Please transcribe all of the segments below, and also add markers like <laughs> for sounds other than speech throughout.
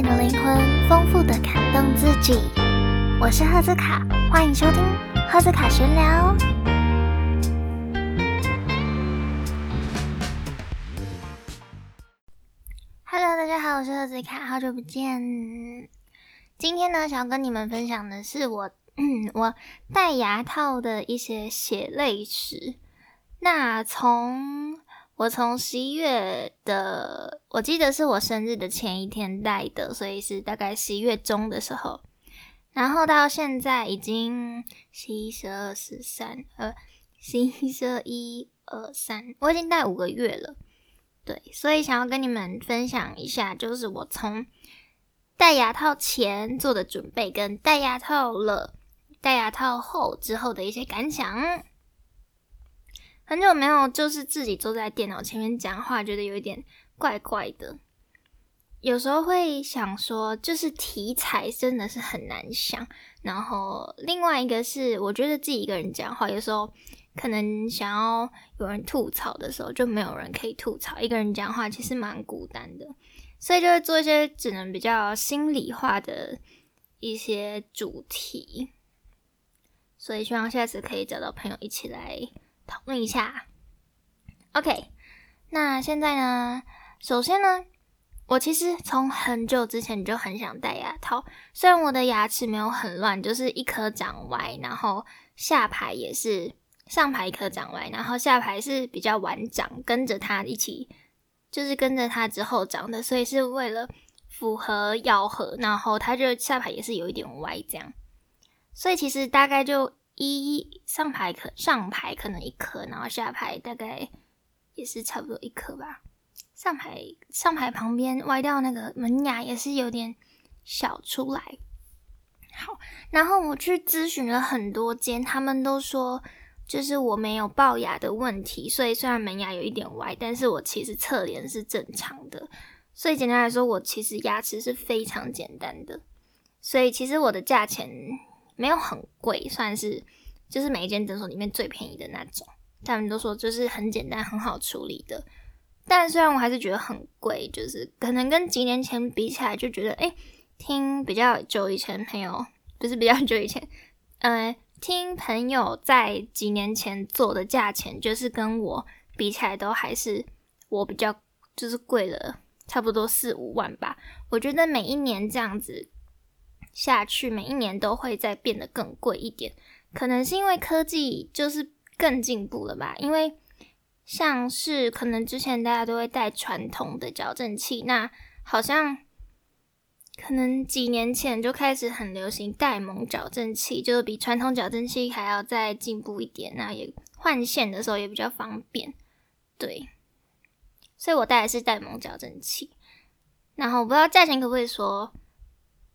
美的灵魂，丰富的感动自己。我是赫兹卡，欢迎收听赫兹卡闲聊。Hello，大家好，我是赫兹卡，好久不见。今天呢，想要跟你们分享的是我，<clears throat> 我戴牙套的一些血泪史。那从我从十一月的，我记得是我生日的前一天戴的，所以是大概十一月中的时候。然后到现在已经十一、十二、十三，呃，十一、十二、一二三，我已经戴五个月了。对，所以想要跟你们分享一下，就是我从戴牙套前做的准备，跟戴牙套了、戴牙套后之后的一些感想。很久没有，就是自己坐在电脑前面讲话，觉得有一点怪怪的。有时候会想说，就是题材真的是很难想。然后另外一个是，我觉得自己一个人讲话，有时候可能想要有人吐槽的时候，就没有人可以吐槽。一个人讲话其实蛮孤单的，所以就会做一些只能比较心里话的一些主题。所以希望下次可以找到朋友一起来。讨论一下，OK。那现在呢？首先呢，我其实从很久之前就很想戴牙套。虽然我的牙齿没有很乱，就是一颗长歪，然后下排也是上排一颗长歪，然后下排是比较晚长，跟着它一起，就是跟着它之后长的，所以是为了符合咬合，然后它就下排也是有一点歪这样。所以其实大概就。一上排可上排可能一颗，然后下排大概也是差不多一颗吧。上排上排旁边歪掉那个门牙也是有点小出来。好，然后我去咨询了很多间，他们都说就是我没有龅牙的问题，所以虽然门牙有一点歪，但是我其实侧脸是正常的。所以简单来说，我其实牙齿是非常简单的。所以其实我的价钱。没有很贵，算是就是每一间诊所里面最便宜的那种。他们都说就是很简单、很好处理的。但虽然我还是觉得很贵，就是可能跟几年前比起来，就觉得哎，听比较久以前朋友，不是比较久以前，<laughs> 呃，听朋友在几年前做的价钱，就是跟我比起来都还是我比较就是贵了差不多四五万吧。我觉得每一年这样子。下去每一年都会再变得更贵一点，可能是因为科技就是更进步了吧？因为像是可能之前大家都会戴传统的矫正器，那好像可能几年前就开始很流行戴蒙矫正器，就是比传统矫正器还要再进步一点，那也换线的时候也比较方便。对，所以我戴的是戴蒙矫正器，然后我不知道价钱可不可以说。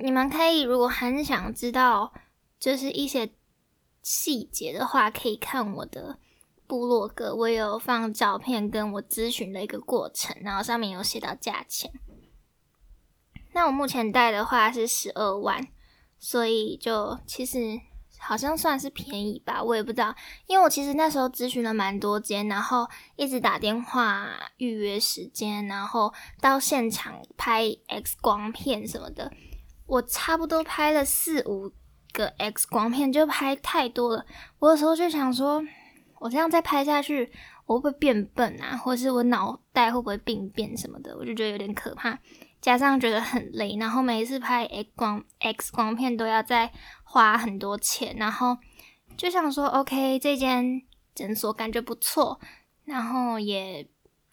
你们可以，如果很想知道，就是一些细节的话，可以看我的部落格，我有放照片跟我咨询的一个过程，然后上面有写到价钱。那我目前带的话是十二万，所以就其实好像算是便宜吧，我也不知道，因为我其实那时候咨询了蛮多间，然后一直打电话预约时间，然后到现场拍 X 光片什么的。我差不多拍了四五个 X 光片，就拍太多了。我有时候就想说，我这样再拍下去，我会不会变笨啊？或是我脑袋会不会病变什么的？我就觉得有点可怕，加上觉得很累，然后每一次拍 X 光 X 光片都要再花很多钱，然后就想说，OK，这间诊所感觉不错，然后也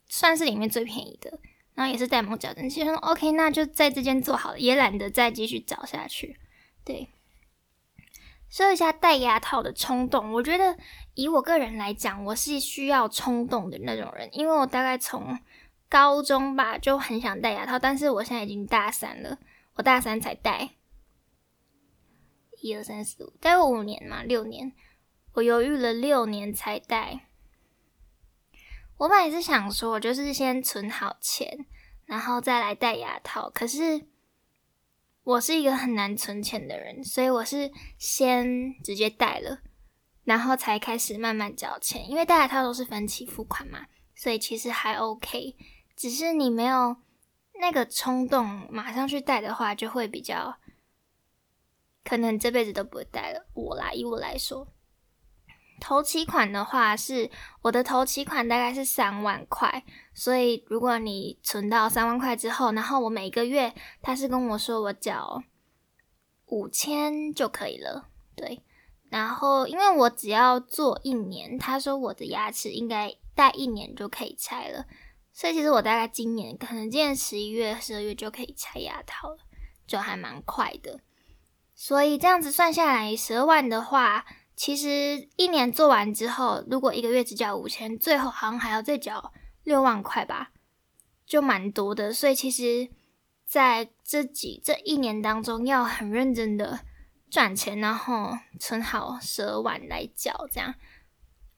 算是里面最便宜的。然后也是戴蒙矫正器，说 OK，那就在这间做好了，也懒得再继续找下去。对，说一下戴牙套的冲动，我觉得以我个人来讲，我是需要冲动的那种人，因为我大概从高中吧就很想戴牙套，但是我现在已经大三了，我大三才戴，一二三四五，戴了五年嘛，六年，我犹豫了六年才戴。我本来是想说，我就是先存好钱，然后再来戴牙套。可是我是一个很难存钱的人，所以我是先直接戴了，然后才开始慢慢交钱。因为戴牙套都是分期付款嘛，所以其实还 OK。只是你没有那个冲动马上去戴的话，就会比较可能这辈子都不会戴了。我啦，以我来说，头期款的话是我的头期款大概是三万块，所以如果你存到三万块之后，然后我每个月他是跟我说我缴五千就可以了，对。然后因为我只要做一年，他说我的牙齿应该戴一年就可以拆了。所以其实我大概今年可能今年十一月、十二月就可以拆牙套了，就还蛮快的。所以这样子算下来，十二万的话，其实一年做完之后，如果一个月只交五千，最后好像还要再交六万块吧，就蛮多的。所以其实在这几这一年当中，要很认真的赚钱，然后存好十二万来缴，这样。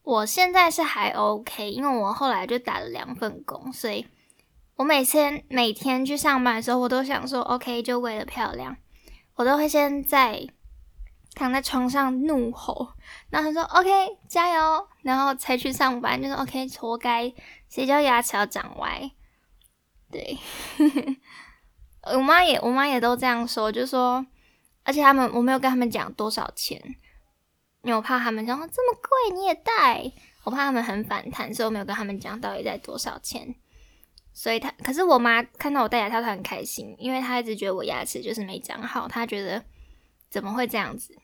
我现在是还 OK，因为我后来就打了两份工，所以我每天每天去上班的时候，我都想说 OK，就为了漂亮，我都会先在躺在床上怒吼，然后他说 OK 加油，然后才去上班，就是 OK 活该，谁叫牙齿要长歪？对，<laughs> 我妈也我妈也都这样说，就说，而且他们我没有跟他们讲多少钱。因为我怕他们说这么贵你也戴，我怕他们很反弹，所以我没有跟他们讲到底在多少钱。所以他，可是我妈看到我戴牙套，她很开心，因为她一直觉得我牙齿就是没长好，她觉得怎么会这样子？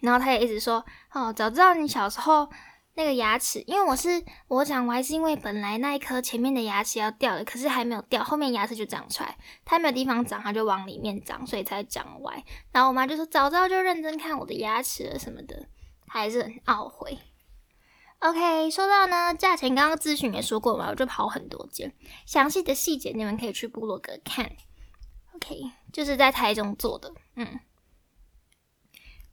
然后他也一直说，哦，早知道你小时候。那个牙齿，因为我是我长歪，是因为本来那一颗前面的牙齿要掉了，可是还没有掉，后面牙齿就长出来，它没有地方长，它就往里面长，所以才长歪。然后我妈就说早知道就认真看我的牙齿了什么的，还是很懊悔。OK，说到呢，价钱刚刚咨询也说过嘛，我就跑很多间，详细的细节你们可以去部落格看。OK，就是在台中做的，嗯，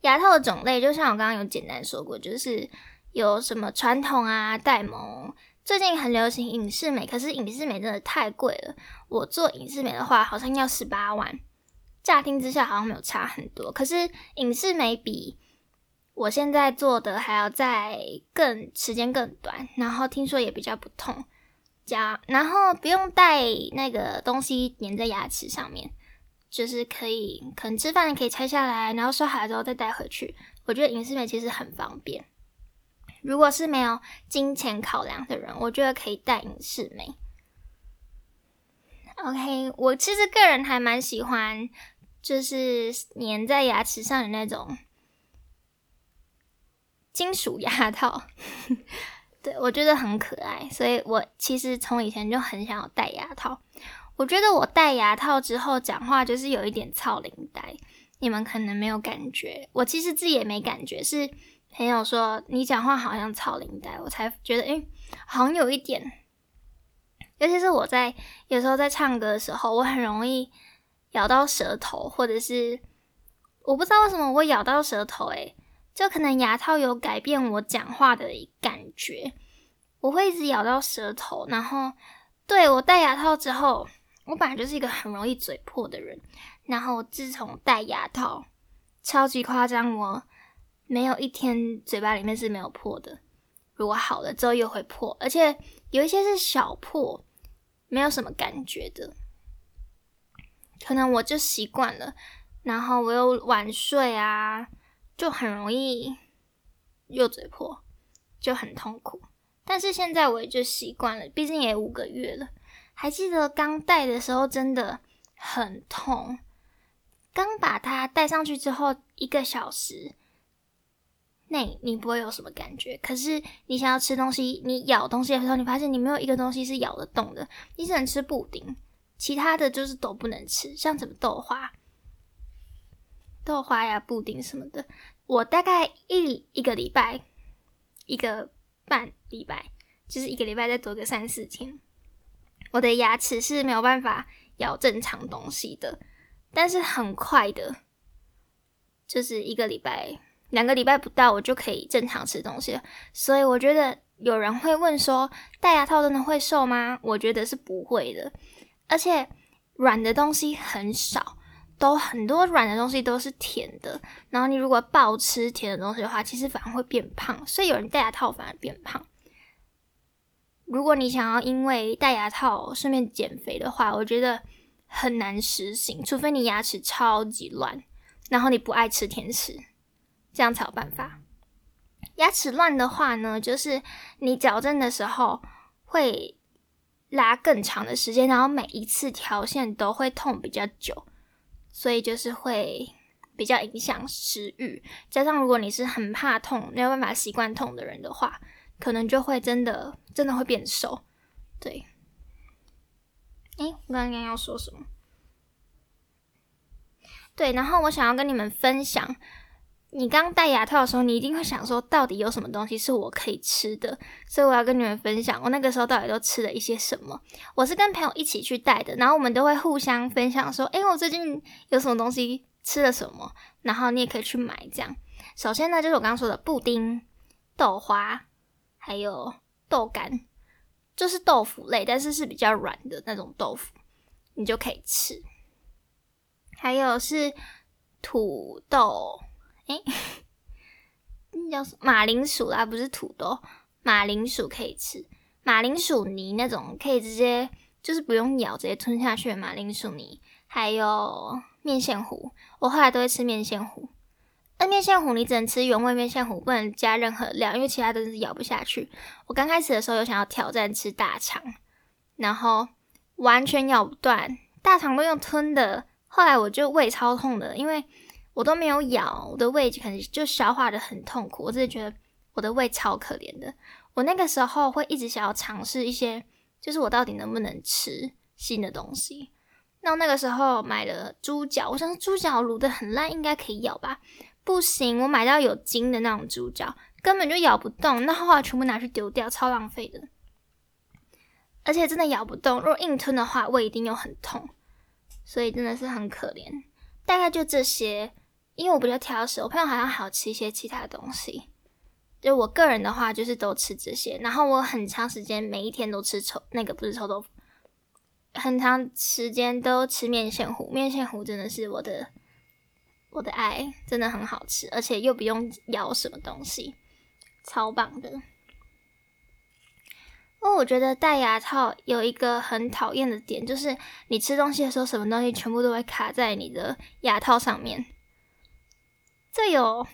牙套的种类就像我刚刚有简单说过，就是。有什么传统啊、戴蒙，最近很流行影视美，可是影视美真的太贵了。我做影视美的话，好像要十八万，乍听之下好像没有差很多。可是影视美比我现在做的还要再更时间更短，然后听说也比较不痛，加然后不用带那个东西粘在牙齿上面，就是可以可能吃饭可以拆下来，然后刷好之后再带回去。我觉得影视美其实很方便。如果是没有金钱考量的人，我觉得可以戴隐适美。OK，我其实个人还蛮喜欢，就是粘在牙齿上的那种金属牙套，<laughs> 对我觉得很可爱，所以我其实从以前就很想要戴牙套。我觉得我戴牙套之后讲话就是有一点操领带，你们可能没有感觉，我其实自己也没感觉是。朋友说你讲话好像操领带，我才觉得诶，好像有一点。尤其是我在有时候在唱歌的时候，我很容易咬到舌头，或者是我不知道为什么我会咬到舌头，诶，就可能牙套有改变我讲话的感觉，我会一直咬到舌头。然后对我戴牙套之后，我本来就是一个很容易嘴破的人，然后自从戴牙套，超级夸张我。没有一天嘴巴里面是没有破的。如果好了之后又会破，而且有一些是小破，没有什么感觉的。可能我就习惯了，然后我又晚睡啊，就很容易又嘴破，就很痛苦。但是现在我也就习惯了，毕竟也五个月了。还记得刚戴的时候真的很痛，刚把它戴上去之后一个小时。那你不会有什么感觉，可是你想要吃东西，你咬东西的时候，你发现你没有一个东西是咬得动的，你只能吃布丁，其他的就是都不能吃，像什么豆花、豆花呀、布丁什么的。我大概一一个礼拜、一个半礼拜，就是一个礼拜再多个三四天，我的牙齿是没有办法咬正常东西的，但是很快的，就是一个礼拜。两个礼拜不到，我就可以正常吃东西了。所以我觉得有人会问说，戴牙套真的会瘦吗？我觉得是不会的。而且软的东西很少，都很多软的东西都是甜的。然后你如果暴吃甜的东西的话，其实反而会变胖。所以有人戴牙套反而变胖。如果你想要因为戴牙套顺便减肥的话，我觉得很难实行，除非你牙齿超级乱，然后你不爱吃甜食，这样才有办法。牙齿乱的话呢，就是你矫正的时候会拉更长的时间，然后每一次调线都会痛比较久，所以就是会比较影响食欲。加上如果你是很怕痛、没有办法习惯痛的人的话，可能就会真的真的会变瘦。对，诶，我刚刚要说什么？对，然后我想要跟你们分享。你刚戴牙套的时候，你一定会想说，到底有什么东西是我可以吃的？所以我要跟你们分享，我那个时候到底都吃了一些什么。我是跟朋友一起去戴的，然后我们都会互相分享说，诶，我最近有什么东西吃了什么，然后你也可以去买。这样，首先呢，就是我刚刚说的布丁、豆花，还有豆干，就是豆腐类，但是是比较软的那种豆腐，你就可以吃。还有是土豆。哎，那叫马铃薯啦，不是土豆。马铃薯可以吃，马铃薯泥那种可以直接就是不用咬，直接吞下去的马铃薯泥。还有面线糊，我后来都会吃面线糊。那面线糊你只能吃原味面线糊，不能加任何料，因为其他都是咬不下去。我刚开始的时候有想要挑战吃大肠，然后完全咬不断，大肠都用吞的。后来我就胃超痛的，因为。我都没有咬，我的胃可能就消化的很痛苦。我自己觉得我的胃超可怜的。我那个时候会一直想要尝试一些，就是我到底能不能吃新的东西。那那个时候买了猪脚，我想猪脚卤的很烂，应该可以咬吧？不行，我买到有筋的那种猪脚，根本就咬不动。那后来全部拿去丢掉，超浪费的。而且真的咬不动，如果硬吞的话，胃一定又很痛。所以真的是很可怜。大概就这些。因为我比较挑食，我朋友好像还有吃一些其他东西。就我个人的话，就是都吃这些。然后我很长时间每一天都吃臭那个不是臭豆腐，很长时间都吃面线糊。面线糊真的是我的我的爱，真的很好吃，而且又不用咬什么东西，超棒的。哦，我觉得戴牙套有一个很讨厌的点，就是你吃东西的时候，什么东西全部都会卡在你的牙套上面。这有，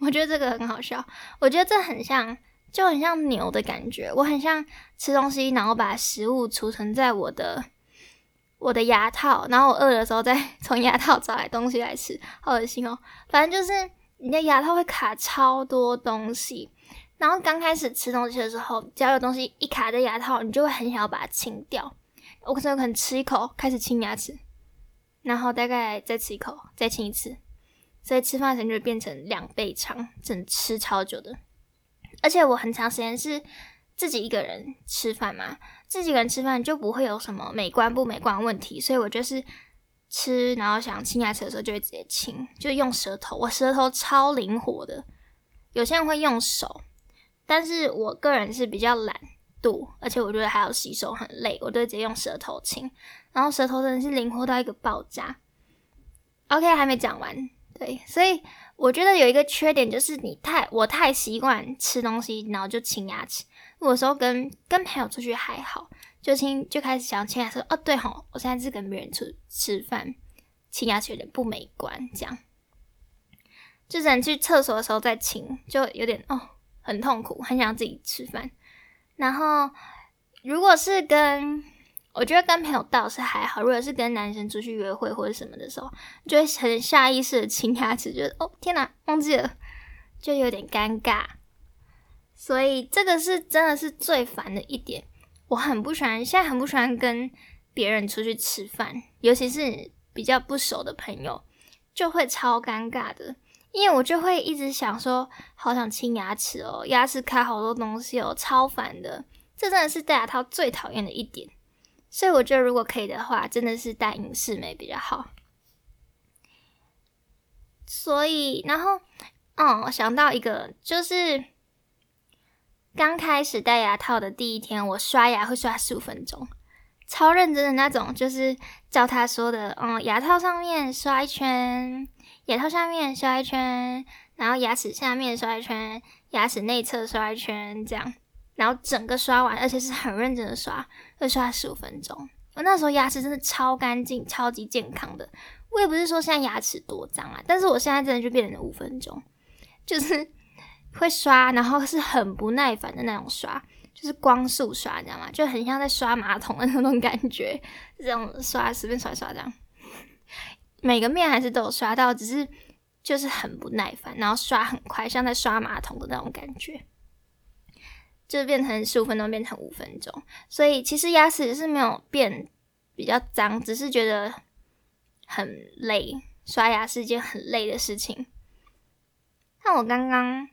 我觉得这个很好笑。我觉得这很像，就很像牛的感觉。我很像吃东西，然后把食物储存在我的我的牙套，然后我饿的时候再 <laughs> 从牙套找来东西来吃，好恶心哦。反正就是你的牙套会卡超多东西，然后刚开始吃东西的时候，只要有东西一卡在牙套，你就会很想要把它清掉。我可能可能吃一口开始清牙齿，然后大概再吃一口，再清一次。所以吃饭时间就会变成两倍长，整吃超久的。而且我很长时间是自己一个人吃饭嘛，自己个人吃饭就不会有什么美观不美观问题。所以我就是吃，然后想清牙齿的时候就会直接清，就用舌头。我舌头超灵活的，有些人会用手，但是我个人是比较懒惰，而且我觉得还要洗手很累，我都直接用舌头清。然后舌头真的是灵活到一个爆炸。OK，还没讲完。对，所以我觉得有一个缺点就是你太我太习惯吃东西，然后就清牙齿。有时候跟跟朋友出去还好，就亲就开始想清牙齿。哦，对吼，我现在是跟别人出吃饭，亲牙齿有点不美观，这样。就只能去厕所的时候再亲，就有点哦很痛苦，很想自己吃饭。然后如果是跟我觉得跟朋友倒是还好，如果是跟男生出去约会或者什么的时候，就会很下意识的亲牙齿，觉得哦天哪，忘记了，就有点尴尬。所以这个是真的是最烦的一点，我很不喜欢，现在很不喜欢跟别人出去吃饭，尤其是比较不熟的朋友，就会超尴尬的，因为我就会一直想说，好想清牙齿哦，牙齿卡好多东西哦，超烦的，这真的是戴牙套最讨厌的一点。所以我觉得，如果可以的话，真的是戴隐适美比较好。所以，然后，哦，想到一个，就是刚开始戴牙套的第一天，我刷牙会刷十五分钟，超认真的那种，就是照他说的，嗯，牙套上面刷一圈，牙套下面刷一圈，然后牙齿下面刷一圈，牙齿内侧刷一圈，这样。然后整个刷完，而且是很认真的刷，会刷十五分钟。我那时候牙齿真的超干净、超级健康的。我也不是说现在牙齿多脏啊，但是我现在真的就变成五分钟，就是会刷，然后是很不耐烦的那种刷，就是光速刷，你知道吗？就很像在刷马桶的那种感觉，这种刷随便刷刷这样。每个面还是都有刷到，只是就是很不耐烦，然后刷很快，像在刷马桶的那种感觉，就变成十五分钟变成五分钟。所以其实牙齿是没有变比较脏，只是觉得很累，刷牙是一件很累的事情。像我刚刚，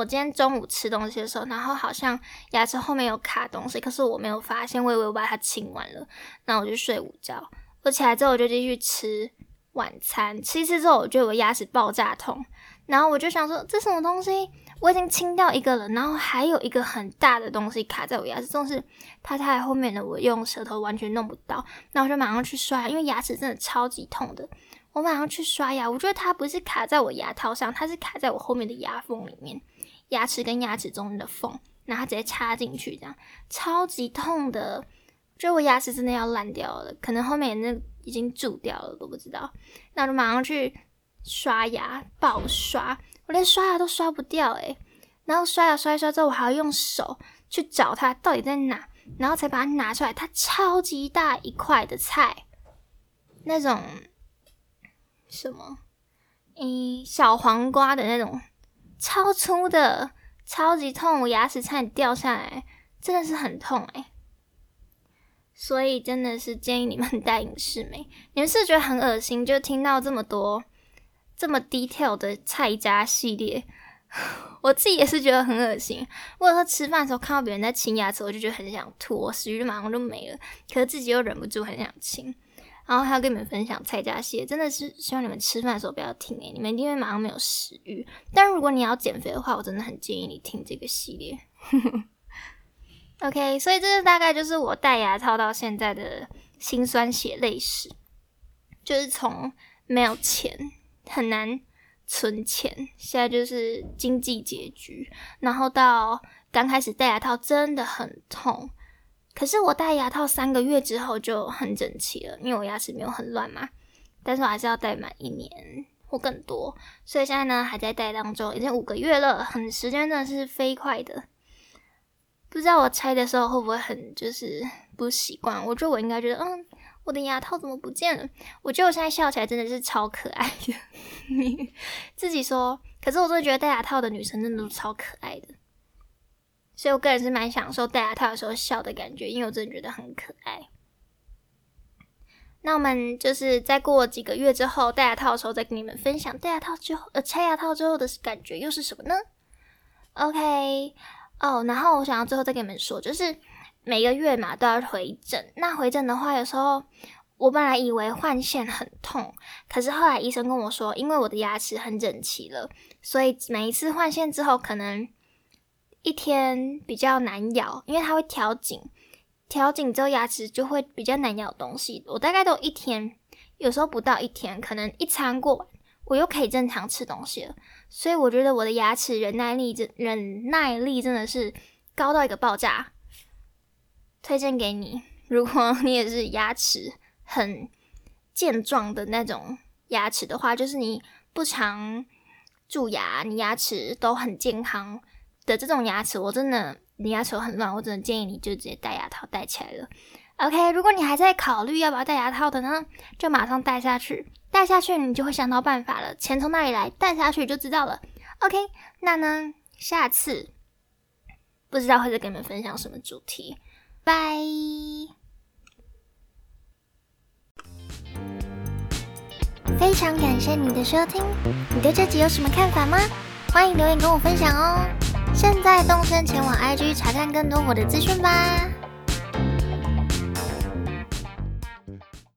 我今天中午吃东西的时候，然后好像牙齿后面有卡东西，可是我没有发现，我以为我把它清完了，那我就睡午觉。我起来之后，我就继续吃晚餐。吃一次之后，我觉得我牙齿爆炸痛，然后我就想说，这什么东西？我已经清掉一个了，然后还有一个很大的东西卡在我牙齿，总是它在后面的，我用舌头完全弄不到。那我就马上去刷，因为牙齿真的超级痛的。我马上去刷牙，我觉得它不是卡在我牙套上，它是卡在我后面的牙缝里面，牙齿跟牙齿中间的缝，然后直接插进去，这样超级痛的。觉得我牙齿真的要烂掉了，可能后面那已经蛀掉了，都不知道。那我就马上去刷牙，暴刷，我连刷牙都刷不掉诶。然后刷牙刷一刷之后，我还要用手去找它到底在哪，然后才把它拿出来。它超级大一块的菜，那种什么，嗯，小黄瓜的那种，超粗的，超级痛，我牙齿差点掉下来，真的是很痛诶。所以真的是建议你们 <laughs> 戴隐适美。你们是觉得很恶心，就听到这么多这么 detail 的菜渣系列，<laughs> 我自己也是觉得很恶心。或者说吃饭的时候看到别人在清牙齿，我就觉得很想吐，我食欲马上就没了。可是自己又忍不住很想清。然后还要跟你们分享蔡家系列，真的是希望你们吃饭的时候不要听诶，你们一定会马上没有食欲。但如果你要减肥的话，我真的很建议你听这个系列。OK，所以这大概就是我戴牙套到现在的辛酸血泪史，就是从没有钱很难存钱，现在就是经济拮据，然后到刚开始戴牙套真的很痛，可是我戴牙套三个月之后就很整齐了，因为我牙齿没有很乱嘛，但是我还是要戴满一年或更多，所以现在呢还在戴当中，已经五个月了，很时间真的是飞快的。不知道我拆的时候会不会很就是不习惯？我觉得我应该觉得，嗯，我的牙套怎么不见了？我觉得我现在笑起来真的是超可爱的。<laughs> 自己说，可是我真的觉得戴牙套的女生真的都超可爱的。所以我个人是蛮享受戴牙套的时候笑的感觉，因为我真的觉得很可爱。那我们就是再过几个月之后戴牙套的时候，再跟你们分享戴牙套之后，呃，拆牙套之后的感觉又是什么呢？OK。哦，然后我想要最后再跟你们说，就是每个月嘛都要回诊。那回诊的话，有时候我本来以为换线很痛，可是后来医生跟我说，因为我的牙齿很整齐了，所以每一次换线之后，可能一天比较难咬，因为它会调紧，调紧之后牙齿就会比较难咬东西。我大概都一天，有时候不到一天，可能一餐过完，我又可以正常吃东西了。所以我觉得我的牙齿忍耐力真忍耐力真的是高到一个爆炸，推荐给你。如果你也是牙齿很健壮的那种牙齿的话，就是你不常蛀牙，你牙齿都很健康的这种牙齿，我真的你牙齿很乱，我真的建议你就直接戴牙套戴起来了。OK，如果你还在考虑要不要戴牙套的呢，就马上戴下去。戴下去，你就会想到办法了。钱从哪里来？戴下去就知道了。OK，那呢，下次不知道会再跟你们分享什么主题。拜。非常感谢你的收听，你对这集有什么看法吗？欢迎留言跟我分享哦。现在动身前往 IG 查看更多我的资讯吧。